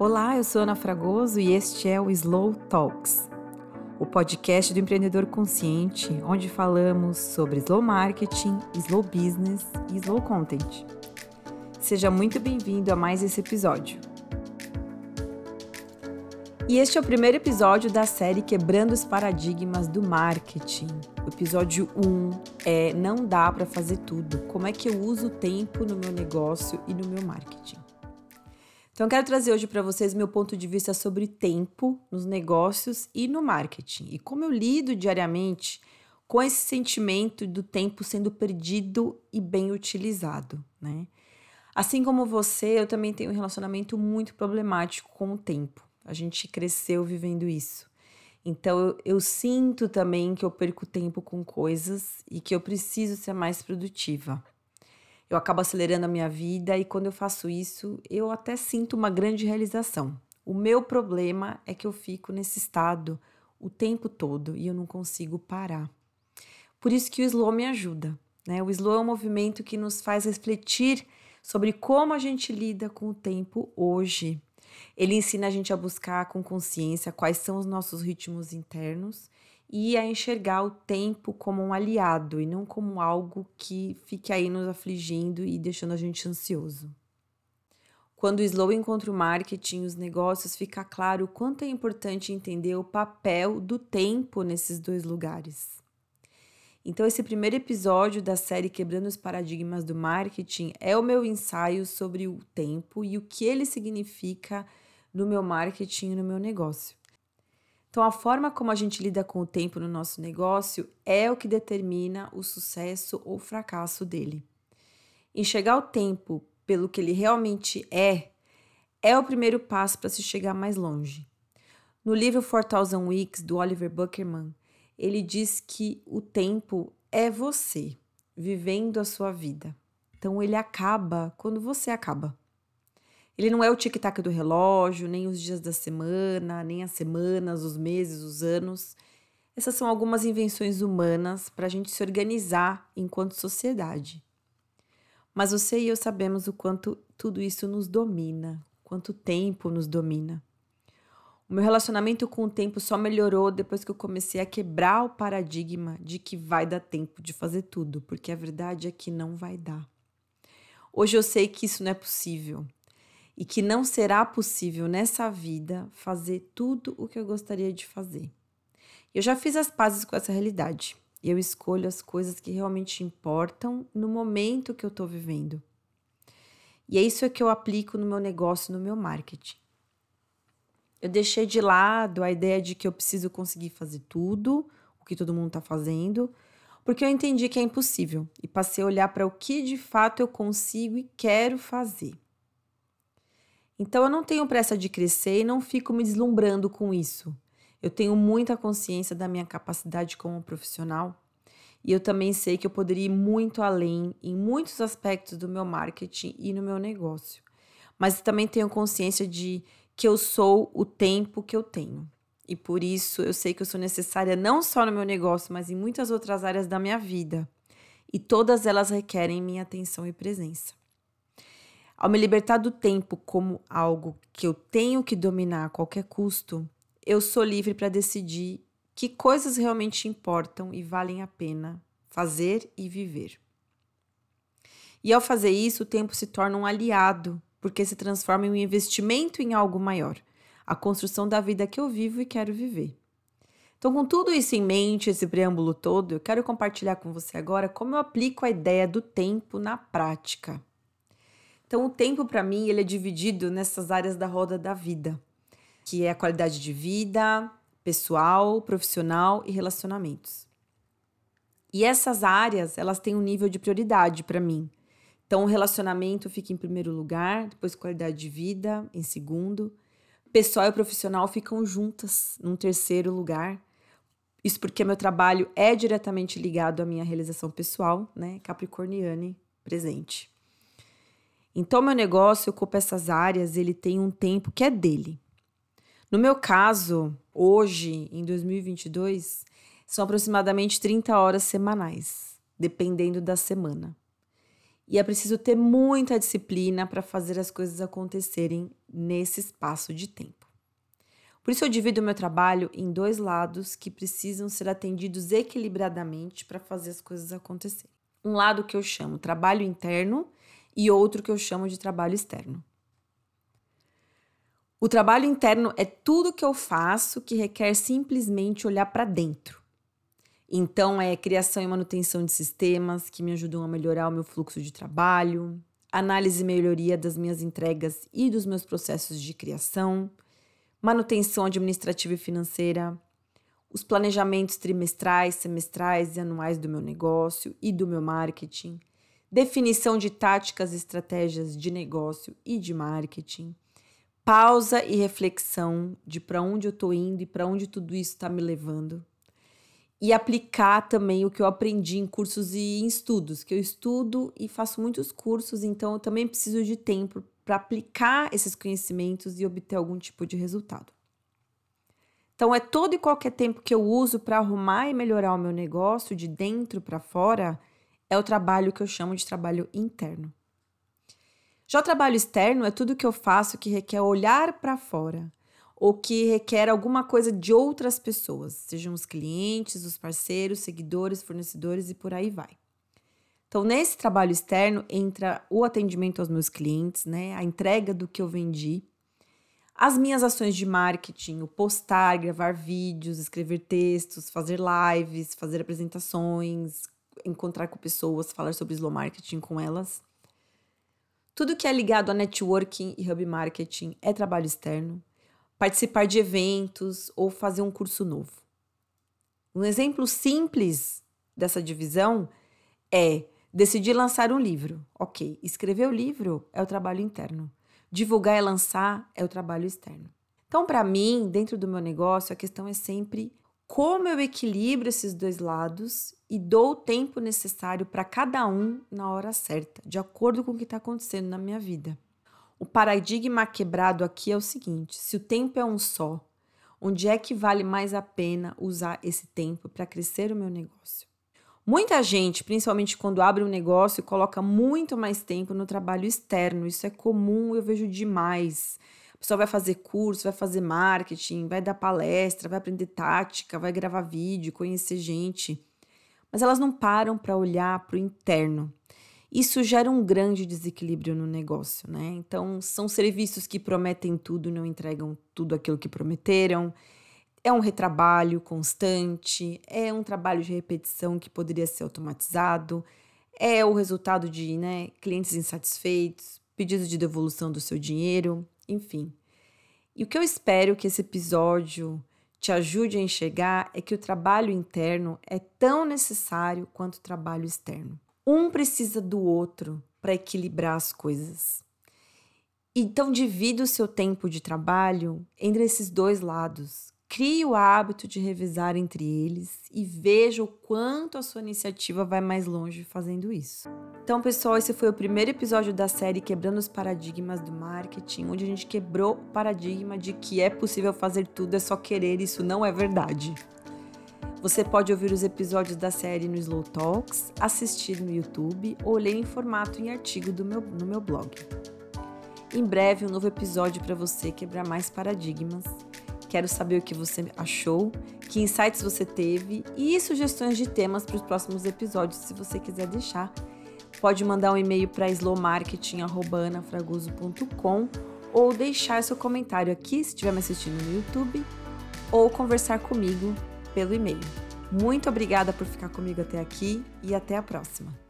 Olá, eu sou Ana Fragoso e este é o Slow Talks, o podcast do empreendedor consciente, onde falamos sobre slow marketing, slow business e slow content. Seja muito bem-vindo a mais esse episódio. E este é o primeiro episódio da série Quebrando os Paradigmas do Marketing. O episódio 1 é Não dá para fazer tudo. Como é que eu uso o tempo no meu negócio e no meu marketing? Então, eu quero trazer hoje para vocês meu ponto de vista sobre tempo nos negócios e no marketing e como eu lido diariamente com esse sentimento do tempo sendo perdido e bem utilizado, né? Assim como você, eu também tenho um relacionamento muito problemático com o tempo. A gente cresceu vivendo isso. Então eu, eu sinto também que eu perco tempo com coisas e que eu preciso ser mais produtiva eu acabo acelerando a minha vida e quando eu faço isso, eu até sinto uma grande realização. O meu problema é que eu fico nesse estado o tempo todo e eu não consigo parar. Por isso que o slow me ajuda. Né? O slow é um movimento que nos faz refletir sobre como a gente lida com o tempo hoje. Ele ensina a gente a buscar com consciência quais são os nossos ritmos internos e a enxergar o tempo como um aliado e não como algo que fique aí nos afligindo e deixando a gente ansioso. Quando o Slow encontra o marketing, os negócios, fica claro o quanto é importante entender o papel do tempo nesses dois lugares. Então, esse primeiro episódio da série Quebrando os Paradigmas do Marketing é o meu ensaio sobre o tempo e o que ele significa no meu marketing e no meu negócio. Então, a forma como a gente lida com o tempo no nosso negócio é o que determina o sucesso ou fracasso dele. Enxergar o tempo pelo que ele realmente é é o primeiro passo para se chegar mais longe. No livro 4000 Weeks do Oliver Buckerman, ele diz que o tempo é você vivendo a sua vida. Então ele acaba quando você acaba. Ele não é o tic-tac do relógio, nem os dias da semana, nem as semanas, os meses, os anos. Essas são algumas invenções humanas para a gente se organizar enquanto sociedade. Mas você e eu sabemos o quanto tudo isso nos domina, quanto tempo nos domina. O meu relacionamento com o tempo só melhorou depois que eu comecei a quebrar o paradigma de que vai dar tempo de fazer tudo, porque a verdade é que não vai dar. Hoje eu sei que isso não é possível e que não será possível nessa vida fazer tudo o que eu gostaria de fazer. Eu já fiz as pazes com essa realidade. Eu escolho as coisas que realmente importam no momento que eu estou vivendo. E é isso que eu aplico no meu negócio, no meu marketing. Eu deixei de lado a ideia de que eu preciso conseguir fazer tudo, o que todo mundo está fazendo, porque eu entendi que é impossível e passei a olhar para o que de fato eu consigo e quero fazer. Então eu não tenho pressa de crescer e não fico me deslumbrando com isso. Eu tenho muita consciência da minha capacidade como profissional e eu também sei que eu poderia ir muito além em muitos aspectos do meu marketing e no meu negócio. Mas também tenho consciência de que eu sou o tempo que eu tenho. E por isso eu sei que eu sou necessária não só no meu negócio, mas em muitas outras áreas da minha vida. E todas elas requerem minha atenção e presença. Ao me libertar do tempo como algo que eu tenho que dominar a qualquer custo, eu sou livre para decidir que coisas realmente importam e valem a pena fazer e viver. E ao fazer isso, o tempo se torna um aliado, porque se transforma em um investimento em algo maior, a construção da vida que eu vivo e quero viver. Então, com tudo isso em mente, esse preâmbulo todo, eu quero compartilhar com você agora como eu aplico a ideia do tempo na prática. Então, o tempo para mim ele é dividido nessas áreas da roda da vida, que é a qualidade de vida, pessoal, profissional e relacionamentos. E essas áreas, elas têm um nível de prioridade para mim. Então, o relacionamento fica em primeiro lugar, depois qualidade de vida em segundo, pessoal e profissional ficam juntas num terceiro lugar. Isso porque meu trabalho é diretamente ligado à minha realização pessoal, né? Capricorniane presente. Então, meu negócio ocupa essas áreas, ele tem um tempo que é dele. No meu caso, hoje, em 2022, são aproximadamente 30 horas semanais, dependendo da semana. E é preciso ter muita disciplina para fazer as coisas acontecerem nesse espaço de tempo. Por isso eu divido o meu trabalho em dois lados que precisam ser atendidos equilibradamente para fazer as coisas acontecerem. Um lado que eu chamo trabalho interno e outro que eu chamo de trabalho externo. O trabalho interno é tudo que eu faço que requer simplesmente olhar para dentro. Então, é criação e manutenção de sistemas que me ajudam a melhorar o meu fluxo de trabalho, análise e melhoria das minhas entregas e dos meus processos de criação, manutenção administrativa e financeira, os planejamentos trimestrais, semestrais e anuais do meu negócio e do meu marketing, definição de táticas e estratégias de negócio e de marketing pausa e reflexão de para onde eu estou indo e para onde tudo isso está me levando. E aplicar também o que eu aprendi em cursos e em estudos, que eu estudo e faço muitos cursos, então eu também preciso de tempo para aplicar esses conhecimentos e obter algum tipo de resultado. Então, é todo e qualquer tempo que eu uso para arrumar e melhorar o meu negócio de dentro para fora, é o trabalho que eu chamo de trabalho interno. Já o trabalho externo é tudo que eu faço que requer olhar para fora ou que requer alguma coisa de outras pessoas, sejam os clientes, os parceiros, seguidores, fornecedores e por aí vai. Então, nesse trabalho externo entra o atendimento aos meus clientes, né, a entrega do que eu vendi, as minhas ações de marketing, o postar, gravar vídeos, escrever textos, fazer lives, fazer apresentações, encontrar com pessoas, falar sobre slow marketing com elas. Tudo que é ligado a networking e hub marketing é trabalho externo. Participar de eventos ou fazer um curso novo. Um exemplo simples dessa divisão é decidir lançar um livro. Ok, escrever o livro é o trabalho interno. Divulgar e lançar é o trabalho externo. Então, para mim, dentro do meu negócio, a questão é sempre como eu equilibro esses dois lados e dou o tempo necessário para cada um na hora certa, de acordo com o que está acontecendo na minha vida. O paradigma quebrado aqui é o seguinte: se o tempo é um só, onde é que vale mais a pena usar esse tempo para crescer o meu negócio? Muita gente, principalmente quando abre um negócio, coloca muito mais tempo no trabalho externo. Isso é comum, eu vejo demais. A pessoa vai fazer curso, vai fazer marketing, vai dar palestra, vai aprender tática, vai gravar vídeo, conhecer gente. Mas elas não param para olhar para o interno. Isso gera um grande desequilíbrio no negócio, né? Então, são serviços que prometem tudo não entregam tudo aquilo que prometeram. É um retrabalho constante, é um trabalho de repetição que poderia ser automatizado, é o resultado de né, clientes insatisfeitos, pedidos de devolução do seu dinheiro enfim. E o que eu espero que esse episódio te ajude a enxergar é que o trabalho interno é tão necessário quanto o trabalho externo. Um precisa do outro para equilibrar as coisas. Então, divida o seu tempo de trabalho entre esses dois lados, Crie o hábito de revisar entre eles e veja o quanto a sua iniciativa vai mais longe fazendo isso. Então, pessoal, esse foi o primeiro episódio da série Quebrando os Paradigmas do Marketing, onde a gente quebrou o paradigma de que é possível fazer tudo, é só querer, isso não é verdade. Você pode ouvir os episódios da série no Slow Talks, assistir no YouTube ou ler em formato em artigo meu, no meu blog. Em breve, um novo episódio para você quebrar mais paradigmas Quero saber o que você achou, que insights você teve e sugestões de temas para os próximos episódios, se você quiser deixar. Pode mandar um e-mail para slowmarketing.anafragoso.com ou deixar seu comentário aqui, se estiver me assistindo no YouTube, ou conversar comigo pelo e-mail. Muito obrigada por ficar comigo até aqui e até a próxima.